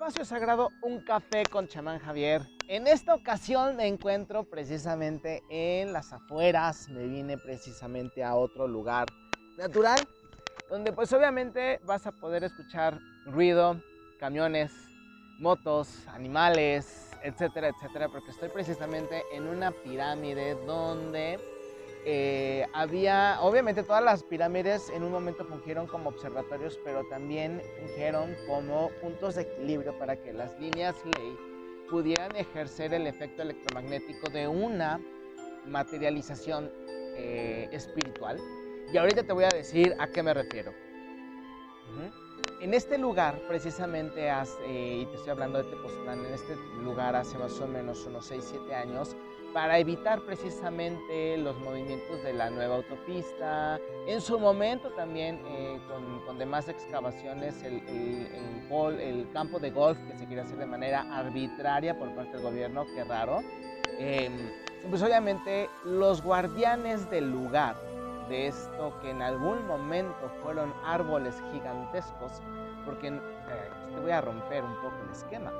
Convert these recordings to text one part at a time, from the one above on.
espacio sagrado Un Café con Chamán Javier. En esta ocasión me encuentro precisamente en las afueras, me vine precisamente a otro lugar natural, donde pues obviamente vas a poder escuchar ruido, camiones, motos, animales, etcétera, etcétera, porque estoy precisamente en una pirámide donde eh, había, obviamente todas las pirámides en un momento fungieron como observatorios, pero también fungieron como puntos de equilibrio para que las líneas ley pudieran ejercer el efecto electromagnético de una materialización eh, espiritual. Y ahorita te voy a decir a qué me refiero. En este lugar, precisamente, y te estoy hablando de Tepoztlán, en este lugar hace más o menos unos 6-7 años, para evitar precisamente los movimientos de la nueva autopista. En su momento también eh, con, demás excavaciones el, el, campo de golf que se quiere hacer de manera arbitraria por parte del gobierno, qué raro. Em, pues obviamente los guardianes del lugar de esto que en algún momento fueron árboles gigantescos, porque eh, te voy a romper un poco el esquema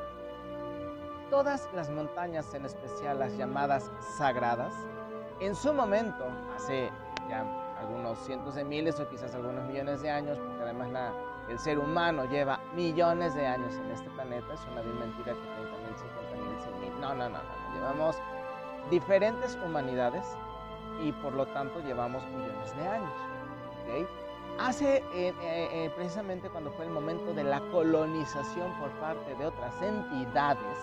todas las montañas, en especial las llamadas sagradas, en su momento, hace ya algunos cientos de miles o quizás algunos millones de años, porque además la, el ser humano lleva millones de años en este planeta, es una mentira que 30 mil, 50 mil, 100 mil, no, no, no, no, llevamos diferentes humanidades y por lo tanto llevamos millones de años. ¿okay? Hace eh, eh, eh, precisamente cuando fue el momento de la colonización por parte de otras entidades,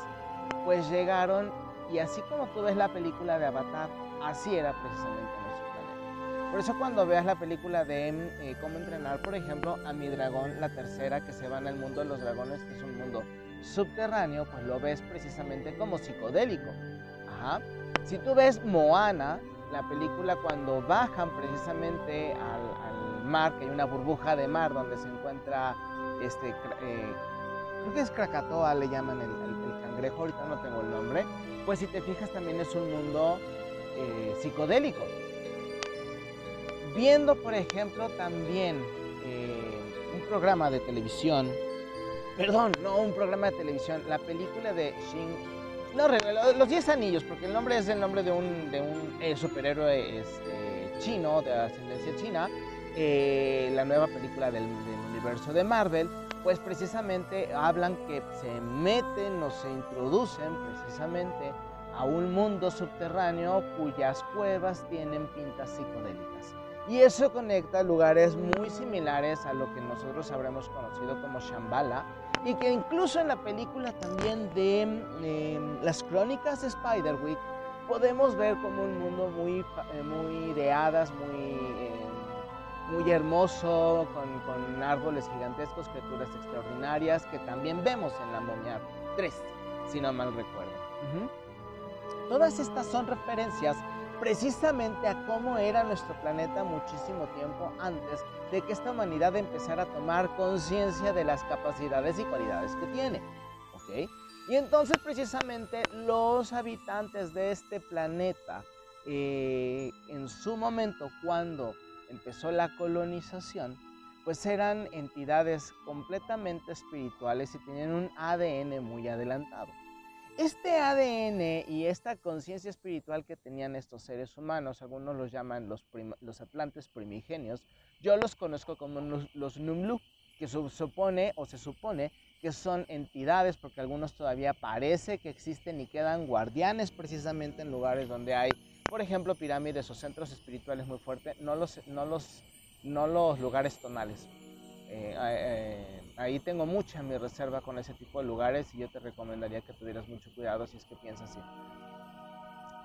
pues llegaron y así como tú ves la película de Avatar, así era precisamente nuestro planeta. Por eso cuando veas la película de eh, cómo entrenar, por ejemplo, a mi dragón, la tercera que se va en el mundo de los dragones, que es un mundo subterráneo, pues lo ves precisamente como psicodélico. Ajá. Si tú ves Moana, la película cuando bajan precisamente al, mar, que hay una burbuja de mar donde se encuentra este, eh, creo que es Krakatoa, le llaman el, cangrejo, ahorita no tengo el nombre, pues si te fijas también es un mundo eh, psicodélico. Viendo, por ejemplo, también eh, un programa de televisión, perdón, no un programa de televisión, la película de Shin no, los 10 anillos, porque el nombre es el nombre de un, de un eh, superhéroe este, chino, de ascendencia china, la nueva película del, del, universo de Marvel, pues precisamente hablan que se meten o se introducen precisamente a un mundo subterráneo cuyas cuevas tienen pintas psicodélicas. Y eso conecta lugares muy similares a lo que nosotros habremos conocido como Shambhala y que incluso en la película también de em, las crónicas de Spiderwick podemos ver como un mundo muy, eh, muy de hadas, muy eh, muy hermoso, con, árboles gigantescos, criaturas extraordinarias que también vemos en la momia 3, si no mal recuerdo. Todas estas son referencias precisamente a cómo era nuestro planeta muchísimo tiempo antes de que esta humanidad empezara a tomar conciencia de las capacidades y cualidades que tiene. Y entonces precisamente los habitantes de este planeta, eh, en su momento, cuando empezó la colonización, pues eran entidades completamente espirituales y tenían un ADN muy adelantado. Este ADN y esta conciencia espiritual que tenían estos seres humanos, algunos los llaman los, los atlantes primigenios, yo los conozco como los, Numlu, que se supone o se supone que son entidades, porque algunos todavía parece que existen y quedan guardianes precisamente en lugares donde hay por ejemplo, pirámides o centros espirituales muy fuertes, no los, no los, no los lugares tonales. Eh, eh, ahí tengo mucha mi reserva con ese tipo de lugares y yo te recomendaría que tuvieras mucho cuidado si es que piensas así.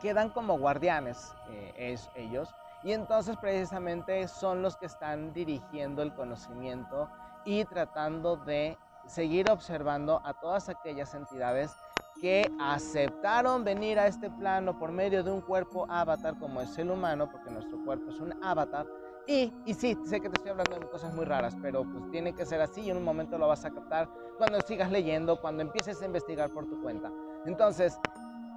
Quedan como guardianes eh, es, ellos y entonces precisamente son los que están dirigiendo el conocimiento y tratando de seguir observando a todas aquellas entidades que aceptaron venir a este plano por medio de un cuerpo avatar como es el humano, porque nuestro cuerpo es un avatar. Y, y sí, sé que te estoy hablando de cosas muy raras, pero pues tiene que ser así y en un momento lo vas a captar cuando sigas leyendo, cuando empieces a investigar por tu cuenta. Entonces,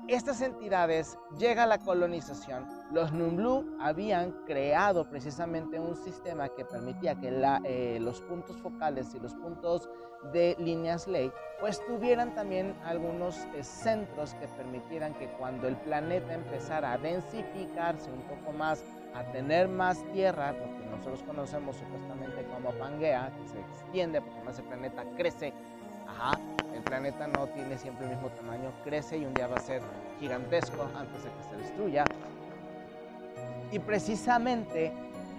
estas entidades llega la colonización. Los Numblu habían creado precisamente un sistema que permitía que eh, los puntos focales y los puntos de líneas ley pues tuvieran también algunos eh, centros que permitieran que cuando el planeta empezara a densificarse un poco más, a tener más tierra, lo que nosotros conocemos supuestamente como Pangea, que se extiende porque más el planeta crece, ajá, el planeta no tiene siempre el mismo tamaño, crece y un día va a ser gigantesco antes de que se destruya. Y precisamente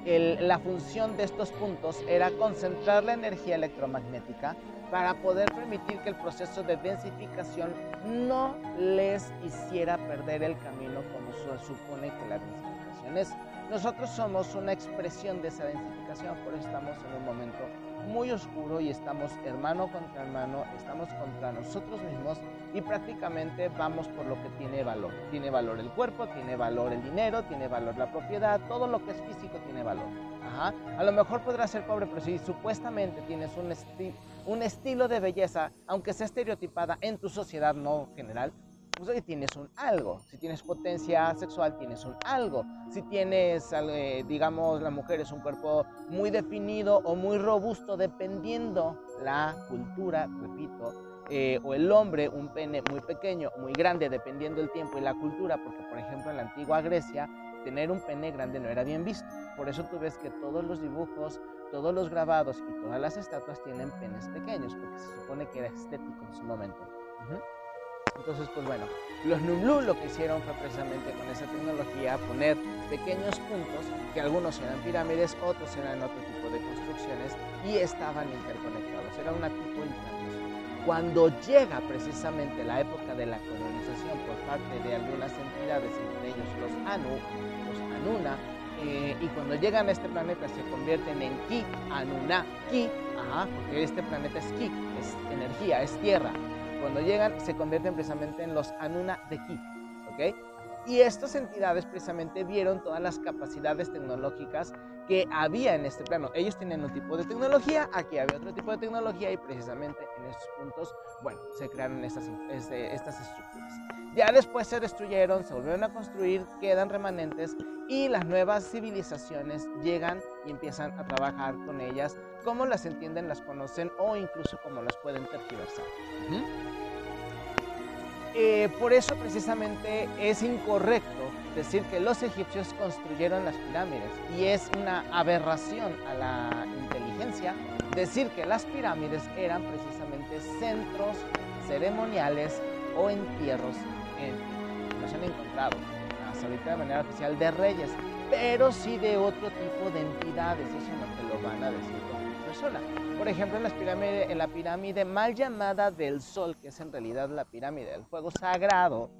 la función de estos puntos era concentrar la energía electromagnética para poder permitir que el proceso de densificación no les hiciera perder el camino como se supone que la densificación es. Nosotros somos una expresión de esa densificación, por eso estamos en un momento muy oscuro y estamos hermano contra hermano, estamos contra nosotros mismos y prácticamente vamos por lo que tiene valor. Tiene valor el cuerpo, tiene valor el dinero, tiene valor la propiedad, todo lo que es físico tiene valor. Ajá. A lo mejor podrás ser pobre, pero si supuestamente tienes un, un estilo de belleza, aunque sea estereotipada en tu sociedad no general, pues hoy tienes un algo. Si tienes potencia sexual, tienes un algo. Si tienes, eh, digamos, la mujer es un cuerpo muy definido o muy robusto, dependiendo la cultura, repito, eh, o el hombre un pene muy pequeño, muy grande, dependiendo el tiempo y la cultura, porque por ejemplo en la antigua Grecia tener un pene grande no era bien visto. Por eso tú ves que todos los dibujos, todos los grabados y todas las estatuas tienen penes pequeños, porque se supone que era estético en su momento. Entonces, pues bueno, los Nublu lo que hicieron fue precisamente con esa tecnología poner pequeños puntos, que algunos eran pirámides, otros eran otro tipo de construcciones y estaban interconectados. Era una tipo de Cuando llega precisamente la época de la colonización por parte de algunas entidades, entre ellos los Anu, los Anuna, eh, y cuando llegan a este planeta se convierten en Ki, Ki, ajá, porque este planeta es Ki, es energía, es tierra, cuando llegan se convierten precisamente en los Anuna de Ki. ¿ok? Y estas entidades precisamente vieron todas las capacidades tecnológicas que había en este plano. Ellos tenían un tipo de tecnología, aquí había otro tipo de tecnología y precisamente en estos puntos, bueno, se crearon estas, este, estas estructuras. Ya después se destruyeron, se volvieron a construir, quedan remanentes y las nuevas civilizaciones llegan y empiezan a trabajar con ellas, como las entienden, las conocen o incluso como las pueden tergiversar. Eh, por eso precisamente es incorrecto decir que los egipcios construyeron las pirámides y es una aberración a la inteligencia decir que las pirámides eran precisamente centros ceremoniales o entierros en, no se han encontrado hasta ahorita de manera oficial de reyes, pero sí de otro tipo de entidades, eso no te lo van a decir Por ejemplo, en, las en la pirámide mal llamada del Sol, que es en realidad la pirámide del fuego sagrado,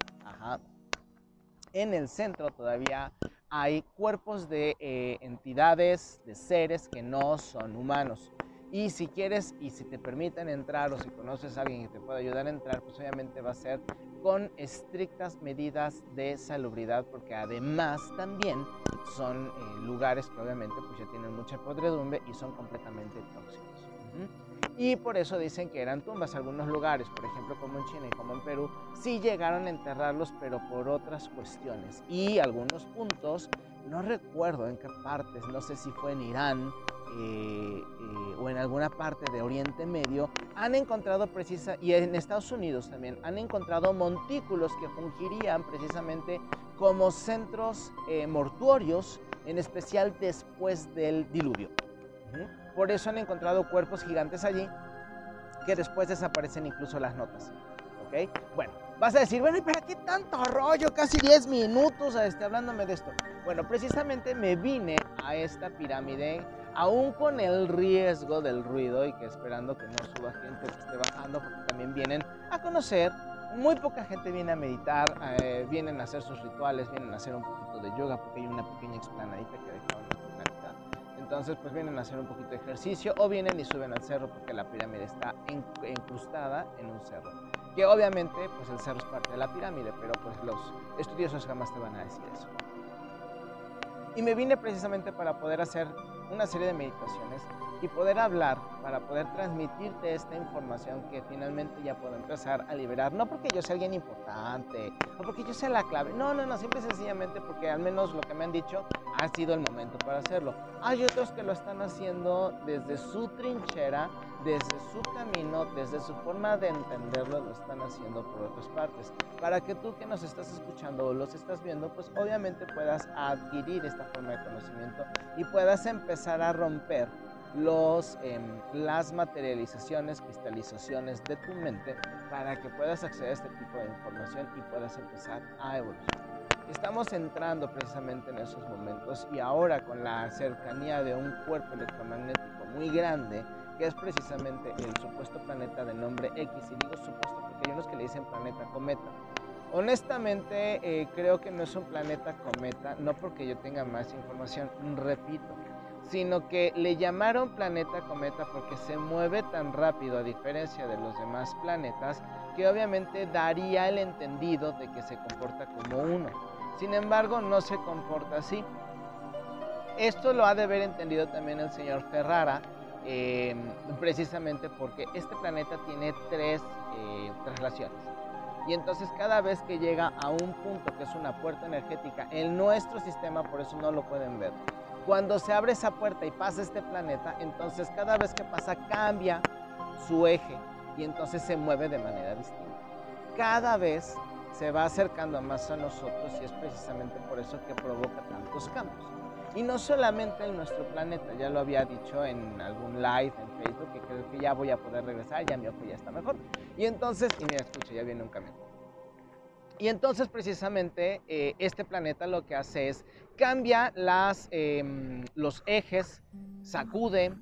en el centro todavía hay cuerpos de eh, entidades, de seres que no son humanos. Y si quieres y si te permiten entrar o si conoces a alguien que te pueda ayudar a entrar, pues obviamente va a ser con estrictas medidas de salubridad, porque además también son eh, lugares que obviamente pues ya tienen mucha podredumbre y son completamente tóxicos. Y por eso dicen que eran tumbas. Algunos lugares, por ejemplo como en China y como en Perú, sí llegaron a enterrarlos, pero por otras cuestiones. Y algunos puntos, no recuerdo en qué partes, no sé si fue en Irán eh, eh, o en alguna parte de Oriente Medio, han encontrado precisa, y en Estados Unidos también, han encontrado montículos que fungirían precisamente como centros eh, mortuorios, en especial después del diluvio. Por eso han encontrado cuerpos gigantes allí que después desaparecen incluso las notas. ¿Ok? Bueno, vas a decir, bueno, ¿y para qué tanto rollo? Casi 10 minutos este, hablándome de esto. Bueno, precisamente me vine a esta pirámide aún con el riesgo del ruido y que esperando que no suba gente que esté bajando, porque también vienen a conocer, muy poca gente viene a meditar, eh, vienen a hacer sus rituales, vienen a hacer un poquito de yoga, porque hay una pequeña explanadita que dejaron en la planeta. Entonces, pues vienen a hacer un poquito de ejercicio o vienen y suben al cerro porque la pirámide está incrustada en un cerro. Que obviamente, pues el cerro es parte de la pirámide, pero pues los estudiosos jamás te van a decir eso. Y me vine precisamente para poder hacer una serie de meditaciones y poder hablar, para poder transmitirte esta información que finalmente ya puedo empezar a liberar. No porque yo sea alguien importante o porque yo sea la clave. No, no, no, simple y sencillamente porque al menos lo que me han dicho ha sido el momento para hacerlo. Hay otros que lo están haciendo desde su trinchera, desde su camino, desde su forma de entenderlo, lo están haciendo por otras partes. Para que tú que nos estás escuchando o los estás viendo, pues obviamente puedas adquirir esta forma de conocimiento y puedas empezar a romper los, em, las materializaciones, cristalizaciones de tu mente para que puedas acceder a este tipo de información y puedas empezar a evolucionar. Estamos entrando precisamente en esos momentos y ahora con la cercanía de un cuerpo electromagnético muy grande, que es precisamente el supuesto planeta de nombre X, y digo supuesto porque hay unos que le dicen planeta cometa. Honestamente, eh, creo que no es un planeta cometa, no porque yo tenga más información, repito, sino que le llamaron planeta cometa porque se mueve tan rápido a diferencia de los demás planetas que obviamente daría el entendido de que se comporta como uno. Sin embargo, no se comporta así. Esto lo ha de haber entendido también el señor Ferrara, em, precisamente porque este planeta tiene tres, eh. Y entonces cada vez que llega a un punto que es una puerta energética en nuestro sistema, por eso no lo pueden ver, cuando se abre esa puerta y pasa este planeta, entonces cada vez que pasa cambia su eje y entonces se mueve de manera distinta. Cada vez se va acercando más a nosotros y es precisamente por eso que provoca tantos cambios. Y no solamente en nuestro planeta, ya lo había dicho en algún live en Facebook, que creo que ya voy a poder regresar, ya mi ojo ya está mejor. Y entonces, y mira, escucha, ya viene un camión. Y entonces precisamente eh, este planeta lo que hace es cambia las, em, los ejes, sacude,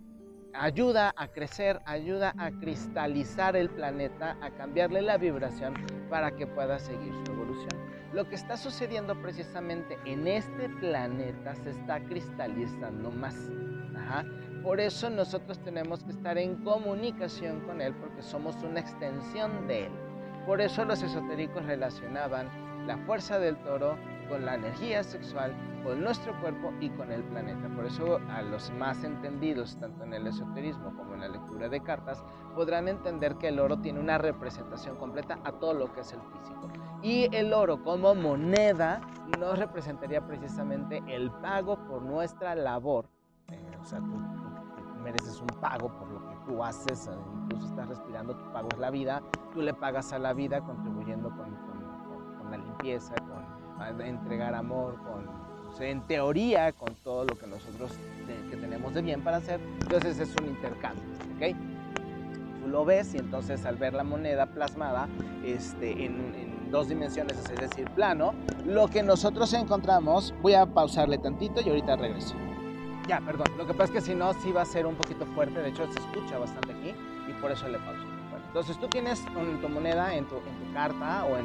ayuda a crecer, ayuda a cristalizar el planeta, a cambiarle la vibración para que pueda seguir su evolución. Lo que está sucediendo precisamente en este planeta se está cristalizando más. Por eso nosotros tenemos que estar en comunicación con él porque somos una extensión de él. Por eso los esotéricos relacionaban la fuerza del toro con la energía sexual, con nuestro cuerpo y con el planeta. Por eso a los más entendidos, tanto en el esoterismo como en la lectura de cartas, podrán entender que el oro tiene una representación completa a todo lo que es el físico. Y el oro como moneda nos representaría precisamente el pago por nuestra labor. Eh, o sea, tú, mereces un pago por lo que tú haces, incluso estás respirando, tu pago es la vida, tú le pagas a la vida contribuyendo con, la limpieza, con entregar amor, con, en teoría, con todo lo que nosotros que tenemos de bien para hacer. Entonces es un intercambio, ¿ok? Tú lo ves y entonces al ver la moneda plasmada este, en, en dos dimensiones, es decir, plano, lo que nosotros encontramos, voy a pausarle tantito y ahorita regreso. Ya, perdón, lo que pasa es que si no, sí va a ser un poquito fuerte, de hecho se escucha bastante aquí y por eso le pauso. Entonces tú tienes tu moneda en tu, en tu carta o en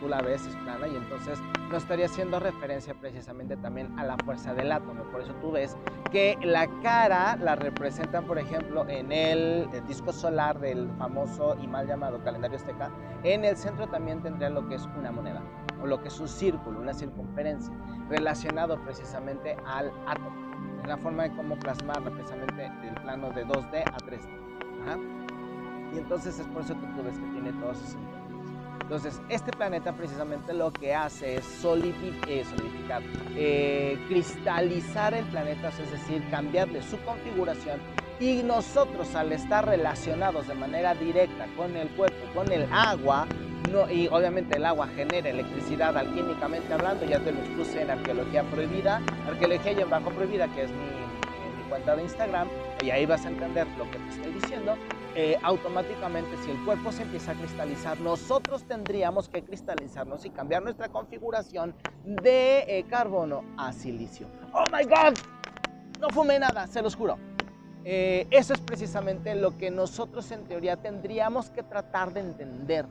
tú la ves es plana y entonces no estaría haciendo referencia precisamente también a la fuerza del átomo. Por eso tú ves que la cara la representan, por ejemplo, en el, disco solar del famoso y mal llamado calendario azteca. En el centro también tendría lo que es una moneda o lo que es un círculo, una circunferencia, relacionado precisamente al átomo. Es la forma de cómo plasmar precisamente del plano de 2D a 3D. Y entonces es por eso que tú ves que tiene todos esos entonces, este planeta precisamente lo que hace es eh, solidificar, eh, cristalizar el planeta, es decir, cambiarle su configuración. Y nosotros al estar relacionados de manera directa con el cuerpo, con el agua, no, y obviamente el agua genera electricidad alquímicamente hablando, ya te lo expuse en Arqueología Prohibida, Arqueología y en Bajo Prohibida, que es mi cuenta de Instagram, y ahí vas a entender lo que te estoy diciendo. Eh, automáticamente si el cuerpo se empieza a cristalizar, nosotros tendríamos que cristalizarnos y cambiar nuestra configuración de eh, carbono a silicio. ¡Oh, my God! No fumé nada, se los juro. Eh, eso es precisamente lo que nosotros en teoría tendríamos que tratar de entender.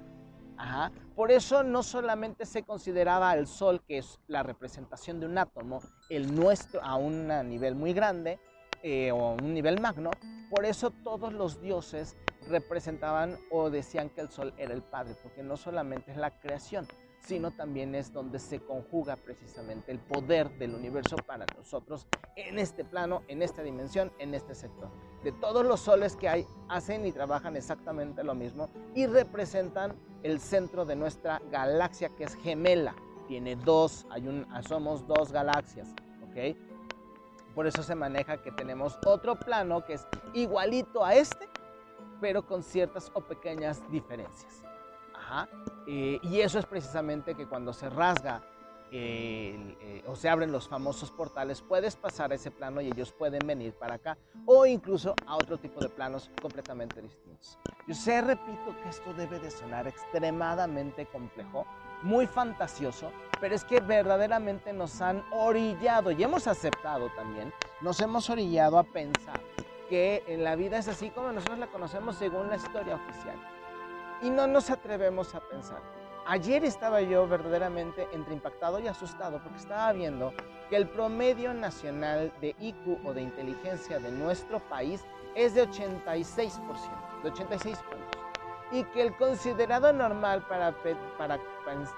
Por eso no solamente se consideraba el Sol, que es la representación de un átomo, el nuestro a un nivel muy grande, eh, o un nivel magno. Por eso todos los dioses representaban o decían que el sol era el Padre, porque no solamente es la creación, sino también es donde se conjuga precisamente el poder del universo para nosotros en este plano, en esta dimensión, en este sector. De todos los soles que hay, hacen y trabajan exactamente lo mismo y representan el centro de nuestra galaxia que es gemela. Tiene dos, hay un, somos dos galaxias, ¿ok? Por eso se maneja que tenemos otro plano que es igualito a este, pero con ciertas o pequeñas diferencias. Eh, y eso es precisamente que cuando se rasga eh, o se abren los famosos portales, puedes pasar a ese plano y ellos pueden venir para acá o incluso a otro tipo de planos completamente distintos. Yo sé, repito, que esto debe de sonar extremadamente complejo, muy fantasioso, pero es que verdaderamente nos han orillado y hemos aceptado también, nos hemos orillado a pensar que en la vida es así como nosotros la conocemos según la historia oficial y no nos atrevemos a pensar. Ayer estaba yo verdaderamente entre impactado y asustado porque estaba viendo que el promedio nacional de IQ o de inteligencia de nuestro país es de 86%, de 86 puntos. Y que el considerado normal para, para,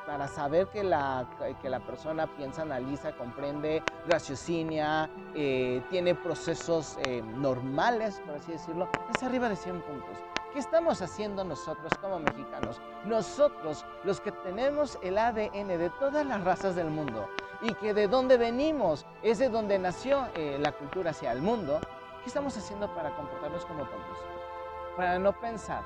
para saber que la, que la persona piensa, analiza, comprende, raciocinia, eh, tiene procesos eh, normales, por así decirlo, es arriba de 100 puntos. ¿Qué estamos haciendo nosotros como mexicanos? Nosotros, los que tenemos el ADN de todas las razas del mundo y que de donde venimos es de donde nació eh, la cultura hacia el mundo, ¿qué estamos haciendo para comportarnos como tontos? Para no pensar,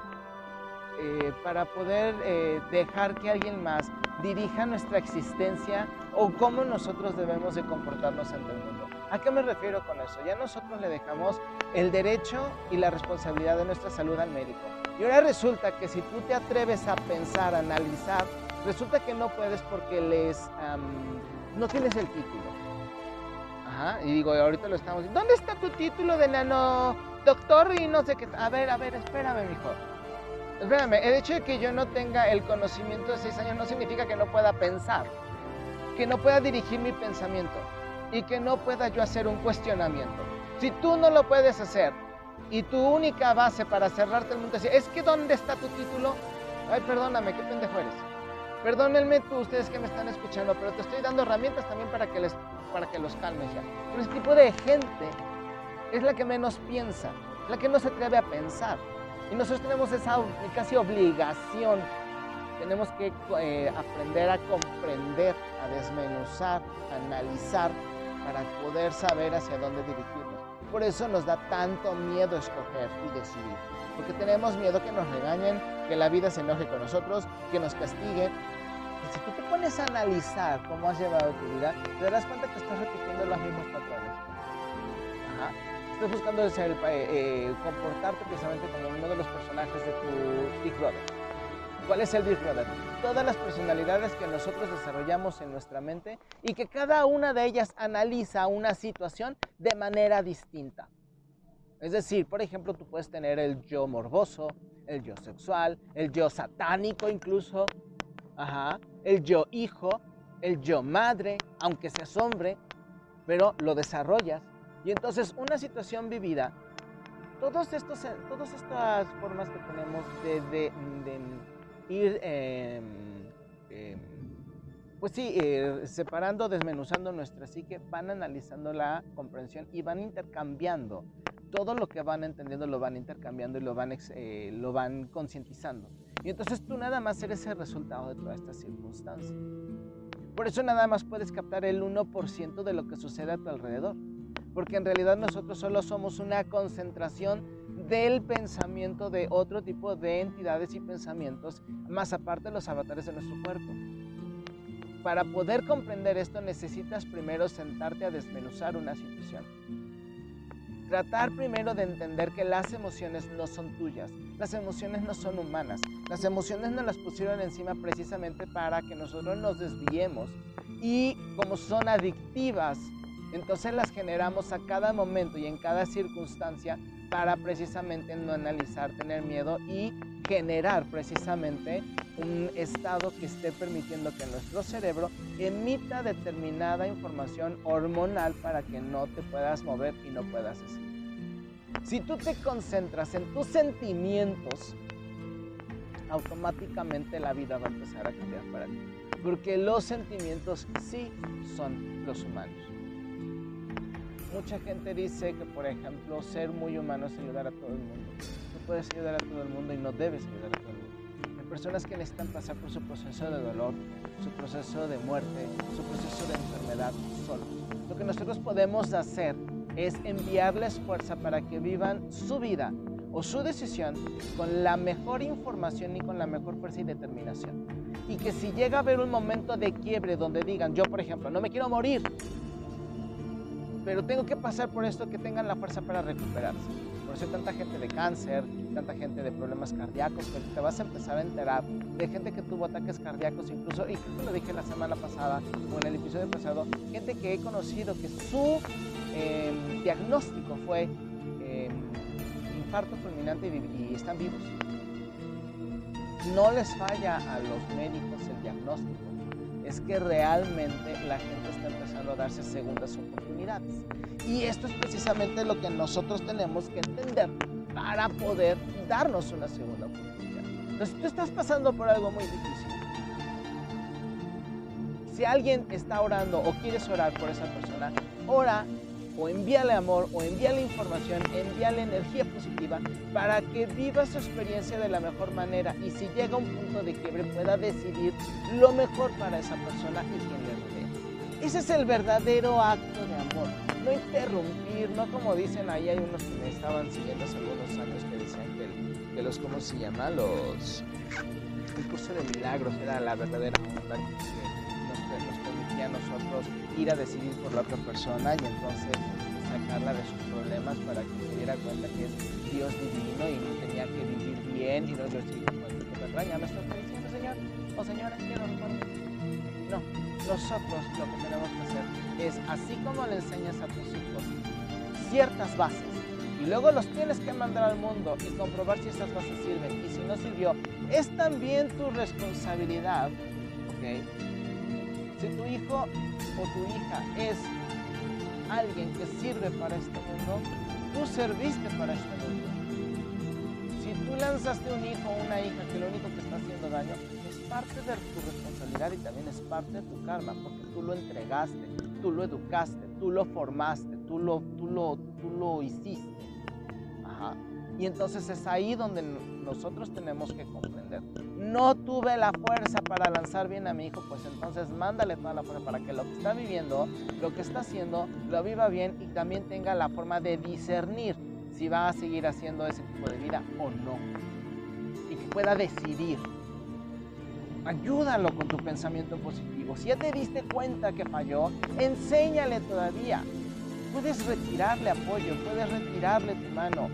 eh, para poder eh, dejar que alguien más dirija nuestra existencia o cómo nosotros debemos de comportarnos ante el mundo. ¿A qué me refiero con eso? Ya nosotros le dejamos el derecho y la responsabilidad de nuestra salud al médico. Y ahora resulta que si tú te atreves a pensar, a analizar, resulta que no puedes porque les no tienes el título. Ajá, y digo, ahorita lo estamos. ¿Dónde está tu título de nano doctor y no sé qué? A ver, a ver, espérame, mijo. Espérame, el hecho de que yo no tenga el conocimiento de seis años no significa que no pueda pensar, que no pueda dirigir mi pensamiento y que no pueda yo hacer un cuestionamiento. Si tú no lo puedes hacer y tu única base para cerrarte el mundo es que ¿dónde está tu título? Ay, perdóname, qué pendejo eres. Perdónenme tú, ustedes que me están escuchando, pero te estoy dando herramientas también para que, les, para que los calmes ya. Pero este tipo de gente es la que menos piensa, la que no se atreve a pensar. Y nosotros tenemos esa casi obligación. Tenemos que eh, aprender a comprender, a desmenuzar, a analizar para poder saber hacia dónde dirigirnos. Por eso nos da tanto miedo escoger y decidir. Porque tenemos miedo que nos regañen, que la vida se enoje con nosotros, que nos castiguen. Y si tú te pones a analizar cómo has llevado tu vida, te darás cuenta que estás repitiendo los mismos patrones. Ajá. Estás buscando ser, eh, eh, comportarte precisamente como uno de los personajes de tu Big Brother. ¿Cuál es el Big Brother? Todas las personalidades que nosotros desarrollamos en nuestra mente y que cada una de ellas analiza una situación de manera distinta. Es decir, por ejemplo, tú puedes tener el yo morboso, el yo sexual, el yo satánico incluso, ajá, el yo hijo, el yo madre, aunque seas hombre, pero lo desarrollas. Y entonces una situación vivida, todos estos, todas estas formas que tenemos de, de ir, em, em, pues sí, eh, separando, desmenuzando nuestra psique, van analizando la comprensión y van intercambiando. Todo lo que van entendiendo lo van intercambiando y lo van, eh, lo van concientizando. Y entonces tú nada más eres el resultado de toda esta circunstancia. Por eso nada más puedes captar el 1% de lo que sucede a tu alrededor. Porque en realidad nosotros solo somos una concentración del pensamiento de otro tipo de entidades y pensamientos, más aparte los avatares de nuestro cuerpo. Para poder comprender esto necesitas primero sentarte a desmenuzar una situación. Tratar primero de entender que las emociones no son tuyas, las emociones no son humanas, las emociones nos las pusieron encima precisamente para que nosotros nos desviemos y como son adictivas, entonces las generamos a cada momento y en cada circunstancia para precisamente no analizar, tener miedo y generar precisamente un estado que esté permitiendo que nuestro cerebro emita determinada información hormonal para que no te puedas mover y no puedas decir. Si tú te concentras en tus sentimientos, automáticamente la vida va a empezar a cambiar para ti. porque los sentimientos sí son los humanos. Mucha gente dice que, por ejemplo, ser muy humano es ayudar a todo el mundo. No puedes ayudar a todo el mundo y no debes ayudar a todo el mundo. Hay personas que necesitan pasar por su proceso de dolor, su proceso de muerte, su proceso de enfermedad solos. Lo que nosotros podemos hacer es enviarles fuerza para que vivan su vida o su decisión con la mejor información y con la mejor fuerza y determinación. Y que si llega a haber un momento de quiebre donde digan, yo por ejemplo, no me quiero morir, pero tengo que pasar por esto, que tengan la fuerza para recuperarse. Por eso hay tanta gente de cáncer, tanta gente de problemas cardíacos, pero te vas a empezar a enterar de gente que tuvo ataques cardíacos, incluso, y lo dije la semana pasada o en el episodio pasado, gente que he conocido que su em, diagnóstico fue em, infarto fulminante y están vivos. No les falla a los médicos el diagnóstico, es que realmente la gente está empezando a darse segundas oportunidades. Y esto es precisamente lo que nosotros tenemos que entender para poder darnos una segunda oportunidad. Entonces, tú estás pasando por algo muy difícil. Si alguien está orando o quieres orar por esa persona, ora o envíale amor o envíale información, envíale energía positiva para que viva su experiencia de la mejor manera y si llega un punto de quiebre pueda decidir lo mejor para esa persona y quien le rodea. Ese es el verdadero acto de amor, no interrumpir, no como dicen ahí hay unos que me estaban siguiendo hace algunos años que decían que, los, ¿cómo se llama? Los, el curso de milagros era la verdadera onda a nosotros ir a decidir por la otra persona y entonces sacarla de sus problemas para que se diera cuenta que es Dios divino y no tenía que vivir bien y no yo sigo con ¿Ya me estás diciendo, Señor? O señora, quiero No, nosotros lo que tenemos que hacer es, así como le enseñas a tus hijos ciertas bases, y luego los tienes que mandar al mundo y comprobar si esas bases sirven y si no sirvió, es también tu responsabilidad, ¿ok? Si tu hijo o tu hija es alguien que sirve para este mundo, tú serviste para este mundo. Si tú lanzaste un hijo o una hija que lo único que está haciendo daño, es parte de tu responsabilidad y también es parte de tu karma, porque tú lo entregaste, tú lo educaste, tú lo formaste, tú lo, tú lo, tú lo hiciste. Ajá. Y entonces es ahí donde nosotros tenemos que comprender. No tuve la fuerza para lanzar bien a mi hijo, pues entonces mándale toda la fuerza para que lo que está viviendo, lo que está haciendo, lo viva bien y también tenga la forma de discernir si va a seguir haciendo ese tipo de vida o no. Y que pueda decidir. Ayúdalo con tu pensamiento positivo. Si ya te diste cuenta que falló, enséñale todavía. Puedes retirarle apoyo, puedes retirarle tu mano,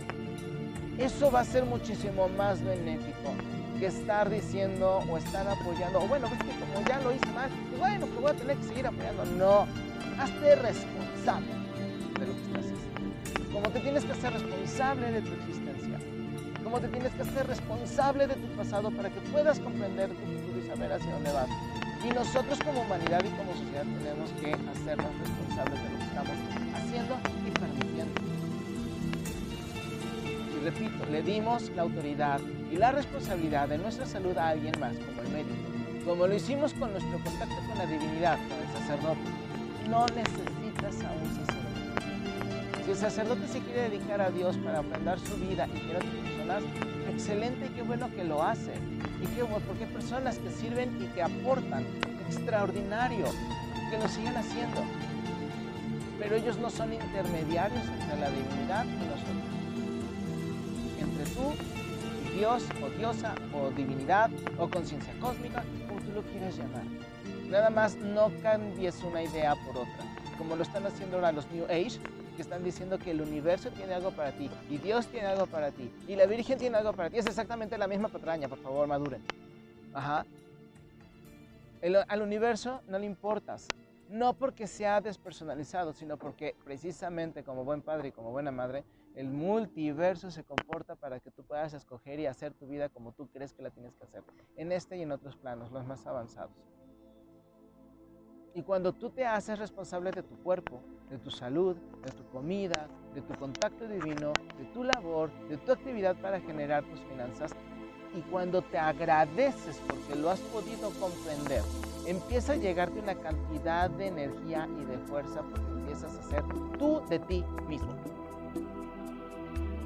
eso va a ser muchísimo más benéfico que estar diciendo o estar apoyando, o bueno, es que como ya lo hice mal, pues bueno, que voy a tener que seguir apoyando. No, hazte responsable de lo que estás haciendo. Como te tienes que hacer responsable de tu existencia, como te tienes que hacer responsable de tu pasado para que puedas comprender tu futuro y saber hacia dónde vas. Y nosotros como humanidad y como sociedad tenemos que hacernos responsables repito, le dimos la autoridad y la responsabilidad de nuestra salud a alguien más, como el médico, como lo hicimos con nuestro contacto con la divinidad, con el sacerdote. No necesitas a un sacerdote. Si el sacerdote se quiere dedicar a Dios para aprender su vida y quiere otras personas, excelente y qué bueno que lo hace. Y qué bueno, porque hay personas que sirven y que aportan, extraordinario, que lo sigan haciendo. Pero ellos no son intermediarios entre la divinidad y nosotros tú y Dios o diosa o divinidad o conciencia cósmica, como tú lo quieras llamar. Nada más no cambies una idea por otra, como lo están haciendo ahora los New Age, que están diciendo que el universo tiene algo para ti y Dios tiene algo para ti y la Virgen tiene algo para ti. Es exactamente la misma patraña, por favor, maduren. Ajá. al universo no le importas, no porque sea despersonalizado, sino porque precisamente como buen padre y como buena madre, multiverso se comporta para que tú puedas escoger y hacer tu vida como tú crees que la tienes que hacer, en este y en otros planos, los más avanzados. Y cuando tú te haces responsable de tu cuerpo, de tu salud, de tu comida, de tu contacto divino, de tu labor, de tu actividad para generar tus finanzas, Y cuando te agradeces porque lo has podido comprender, empieza a llegarte una cantidad de energía y de fuerza porque empiezas a ser tú de ti mismo.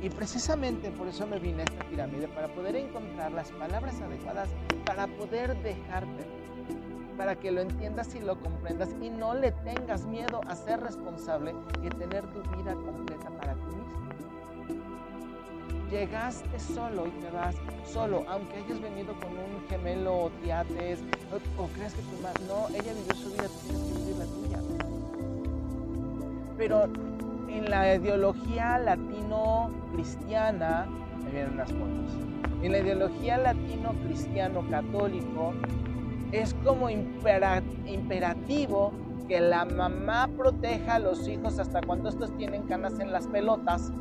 Y precisamente por eso me vine a esta pirámide, para poder encontrar las palabras adecuadas, para poder dejarte, para que lo entiendas y lo comprendas y no le tengas miedo a ser responsable y tener tu vida completa para ti mismo. Llegaste solo y te vas solo, aunque hayas venido con un gemelo o tiates, o, crees que tu madre, no, ella vivió su vida, tú tienes que vivir la tuya. Pero en la ideología latino-cristiana, me vienen unas fotos, en la ideología latino-cristiano-católico, es como imperativo que la mamá proteja a los hijos hasta cuando estos tienen canas en las pelotas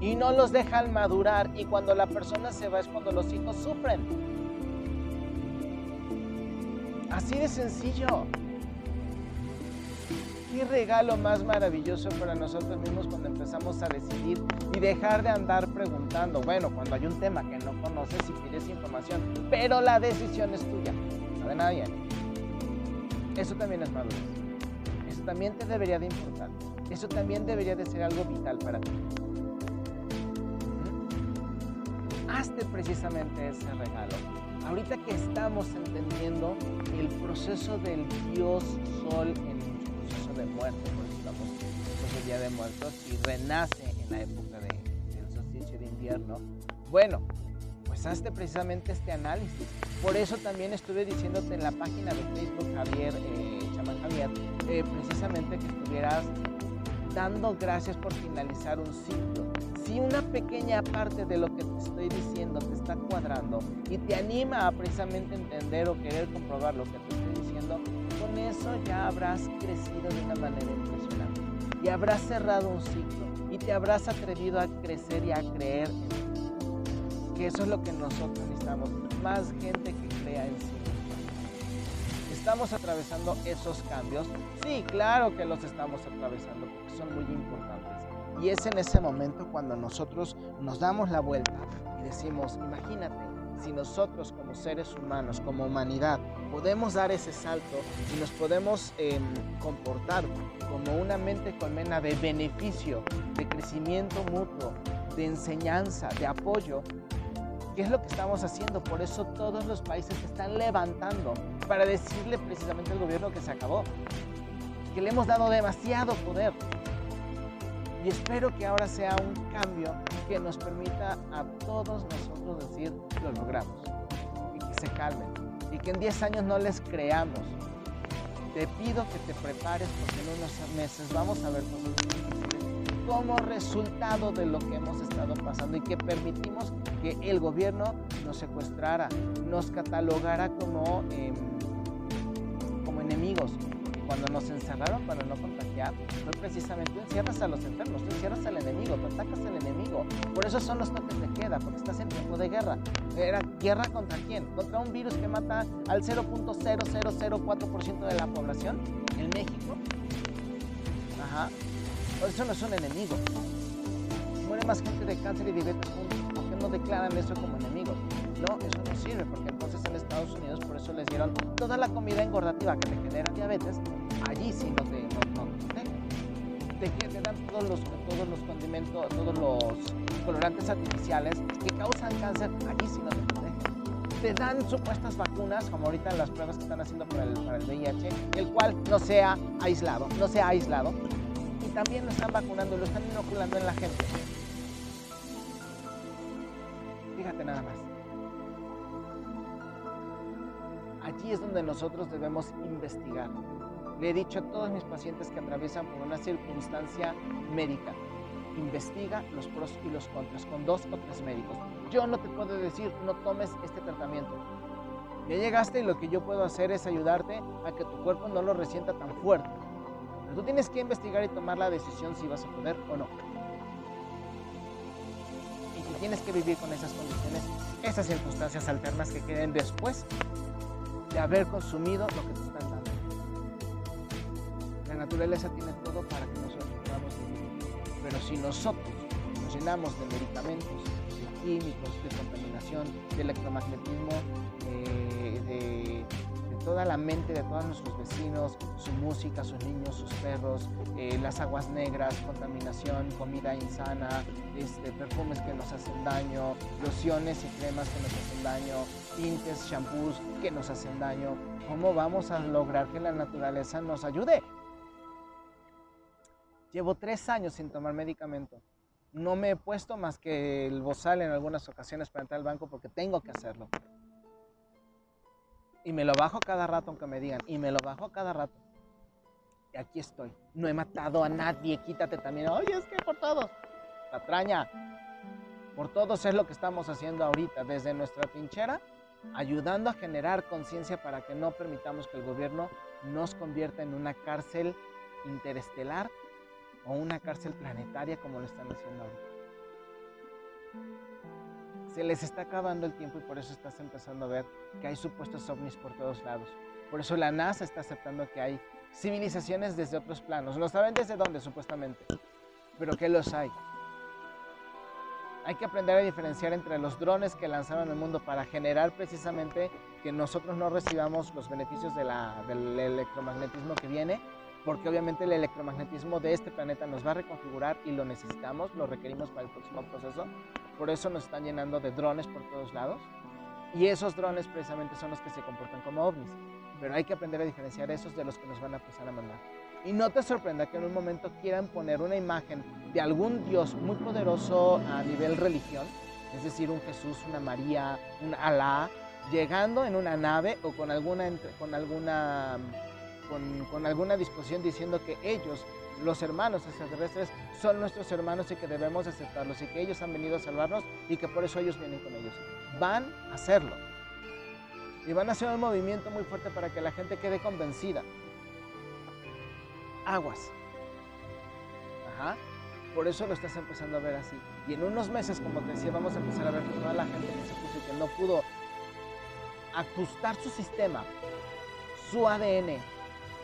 y no los dejan madurar y cuando la persona se va es cuando los hijos sufren. Así de sencillo qué regalo más maravilloso para nosotros mismos cuando empezamos a decidir y dejar de andar preguntando. Bueno, cuando hay un tema que no conoces y pides información, pero la decisión es tuya, no de nadie. Eso también es madurez. Eso también te debería de importar. Eso también debería de ser algo vital para ti. Hazte precisamente ese regalo. Ahorita que estamos entendiendo el proceso del Dios Sol en de muerte, por eso estamos en el Día de Muertos, y renace en la época de, del solsticio de invierno. Bueno, pues hazte precisamente este análisis. Por eso también estuve diciéndote en la página de Facebook Javier, eh, Chamán Javier, eh, precisamente que estuvieras dando gracias por finalizar un ciclo. Si una pequeña parte de lo que te estoy diciendo te está cuadrando y te anima a precisamente entender o querer comprobar lo que te estoy diciendo, con eso ya habrás crecido de una manera impresionante y habrás cerrado un ciclo y te habrás atrevido a crecer y a creer en ti. Que eso es lo que nosotros necesitamos, más gente que crea en sí. ¿Estamos atravesando esos cambios? Sí, claro que los estamos atravesando porque son muy importantes. Y es en ese momento cuando nosotros nos damos la vuelta y decimos, imagínate, si nosotros como seres humanos, como humanidad, podemos dar ese salto y nos podemos em, comportar como una mente colmena de beneficio, de crecimiento mutuo, de enseñanza, de apoyo, ¿qué es lo que estamos haciendo? Por eso todos los países se están levantando para decirle precisamente al gobierno que se acabó, que le hemos dado demasiado poder. Y espero que ahora sea un cambio que nos permita a todos nosotros decir, lo logramos. Y que se calmen. Y que en 10 años no les creamos. Te pido que te prepares porque en unos meses vamos a ver cosas como resultado de lo que hemos estado pasando y que permitimos que el gobierno nos secuestrara, nos catalogara como, em, como enemigos, cuando nos encerraron para no contagiar, fue precisamente tú encierras a los enfermos, tú encierras al enemigo, tú atacas al enemigo. Por eso son los toques de queda, porque estás en tiempo de guerra. Era guerra contra quién? Contra un virus que mata al 0.0004% de la población en México. Ajá. Eso no es un enemigo. Muere más gente de cáncer y diabetes juntos. ¿Por qué no declaran eso como enemigos? No, eso no sirve, porque Estados Unidos por eso les dieron toda la comida engordativa que te genera diabetes, allí sí no te, no, te, te, dan todos los, todos los condimentos, todos los colorantes artificiales que causan cáncer, allí sí no te protegen. Te dan supuestas vacunas, como ahorita las pruebas que están haciendo para el, para el VIH, el cual no sea aislado, no sea aislado. Y también lo están vacunando, lo están inoculando en la gente. Allí es donde nosotros debemos investigar. Le he dicho a todos mis pacientes que atraviesan por una circunstancia médica, investiga los pros y los contras con dos o tres médicos. Yo no te puedo decir no tomes este tratamiento. Ya llegaste y lo que yo puedo hacer es ayudarte a que tu cuerpo no lo resienta tan fuerte. Pero tú tienes que investigar y tomar la decisión si vas a poder o no. Y que tienes que vivir con esas condiciones, esas circunstancias alternas que queden después de haber consumido lo que te están dando. La naturaleza tiene todo para que nosotros podamos vivir. Pero si nosotros nos llenamos de medicamentos, de químicos, de contaminación, de electromagnetismo, eh, de, toda la mente de todos nuestros vecinos, su música, sus niños, sus perros, eh, las aguas negras, contaminación, comida insana, este, perfumes que nos hacen daño, lociones y cremas que nos hacen daño, tintes, shampoos que nos hacen daño. ¿Cómo vamos a lograr que la naturaleza nos ayude? Llevo tres años sin tomar medicamento. No me he puesto más que el bozal en algunas ocasiones para entrar al banco porque tengo que hacerlo. Y me lo bajo cada rato, aunque me digan. Y me lo bajo cada rato. Y aquí estoy. No he matado a nadie. Quítate también. Oye, es que por todos. Patraña. Por todos es lo que estamos haciendo ahorita. Desde nuestra trinchera. Ayudando a generar conciencia para que no permitamos que el gobierno nos convierta en una cárcel interestelar o una cárcel planetaria como lo están haciendo ahorita se les está acabando el tiempo y por eso estás empezando a ver que hay supuestos ovnis por todos lados. Por eso la NASA está aceptando que hay civilizaciones desde otros planos. No saben desde dónde supuestamente, pero que los hay. Hay que aprender a diferenciar entre los drones que lanzaron al mundo para generar precisamente que nosotros no recibamos los beneficios del electromagnetismo que viene porque obviamente el electromagnetismo de este planeta nos va a reconfigurar y lo necesitamos, lo requerimos para el próximo proceso. Por eso nos están llenando de drones por todos lados. Y esos drones precisamente son los que se comportan como ovnis. Pero hay que aprender a diferenciar esos de los que nos van a empezar a mandar. Y no te sorprenda que en un momento quieran poner una imagen de algún Dios muy poderoso a nivel religión, es decir, un Jesús, una María, un Alá, llegando en una nave o con alguna, con alguna con, alguna disposición diciendo que ellos, los hermanos extraterrestres, son nuestros hermanos y que debemos aceptarlos y que ellos han venido a salvarnos y que por eso ellos vienen con ellos. Van a hacerlo. Y van a hacer un movimiento muy fuerte para que la gente quede convencida. Aguas. Ajá. Por eso lo estás empezando a ver así. Y en unos meses, como te decía, vamos a empezar a ver que toda la gente que se puso y que no pudo ajustar su sistema, su ADN,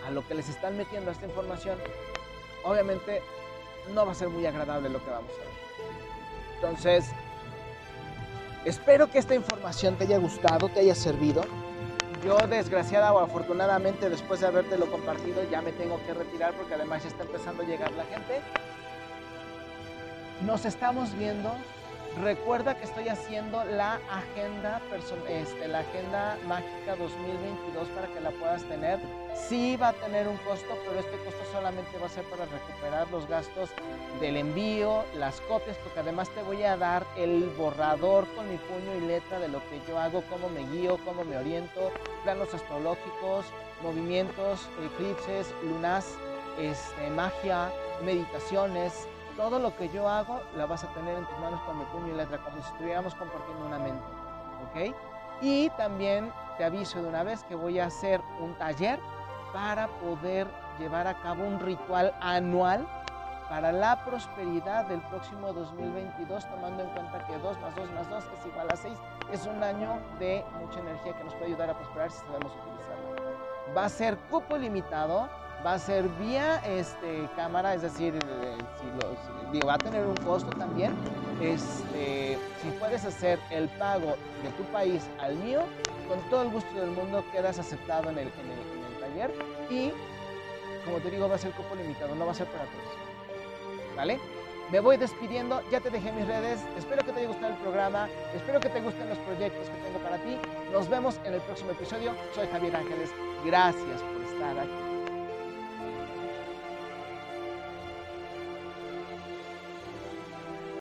a lo que les están metiendo esta información, obviamente no va a ser muy agradable lo que vamos a ver. Entonces, espero que esta información te haya gustado, te haya servido. Yo desgraciada o afortunadamente después de habértelo compartido ya me tengo que retirar porque además ya está empezando a llegar la gente. Nos estamos viendo Recuerda que estoy haciendo la agenda, este, la agenda mágica 2022 para que la puedas tener. Sí va a tener un costo, pero este costo solamente va a ser para recuperar los gastos del envío, las copias, porque además te voy a dar el borrador con mi puño y letra de lo que yo hago, cómo me guío, cómo me oriento, planos astrológicos, movimientos, eclipses, lunas, este, magia, meditaciones, todo lo que yo hago la vas a tener en tus manos con mi puño y letra, como si estuviéramos compartiendo una mente. ¿Ok? Y también te aviso de una vez que voy a hacer un taller para poder llevar a cabo un ritual anual para la prosperidad del próximo 2022, tomando en cuenta que 2 más 2 más 2 es igual a 6. Es un año de mucha energía que nos puede ayudar a prosperar si sabemos utilizarla. Va a ser cupo limitado, va a ser vía este, cámara, es decir, va a tener un costo también. Este, si puedes hacer el pago de tu país al mío, con todo el gusto del mundo quedas aceptado en el, taller y, como te digo, va a ser cupo limitado, no va a ser para todos. ¿Vale? Me voy despidiendo, ya te dejé mis redes, espero que te haya gustado el programa, espero que te gusten los proyectos que tengo para ti. Nos vemos en el próximo episodio. Soy Javier Ángeles, gracias por estar aquí.